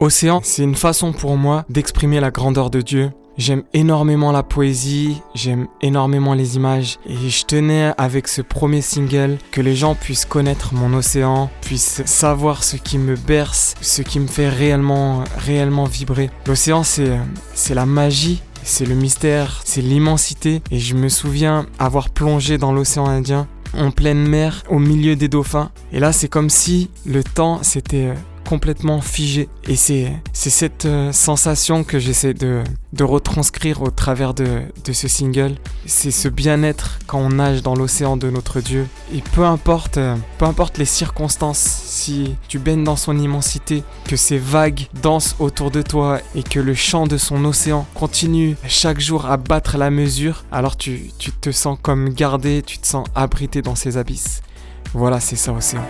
Océan, c'est une façon pour moi d'exprimer la grandeur de Dieu. J'aime énormément la poésie, j'aime énormément les images et je tenais avec ce premier single que les gens puissent connaître mon océan, puissent savoir ce qui me berce, ce qui me fait réellement réellement vibrer. L'océan c'est c'est la magie c'est le mystère, c'est l'immensité. Et je me souviens avoir plongé dans l'océan Indien, en pleine mer, au milieu des dauphins. Et là, c'est comme si le temps s'était complètement figé. Et c'est, cette euh, sensation que j'essaie de, de retranscrire au travers de, de ce single. C'est ce bien-être quand on nage dans l'océan de notre Dieu. Et peu importe, euh, peu importe les circonstances, si tu baignes dans son immensité, que ces vagues dansent autour de toi et que le chant de son océan continue chaque jour à battre la mesure, alors tu, tu te sens comme gardé, tu te sens abrité dans ces abysses. Voilà, c'est ça, océan.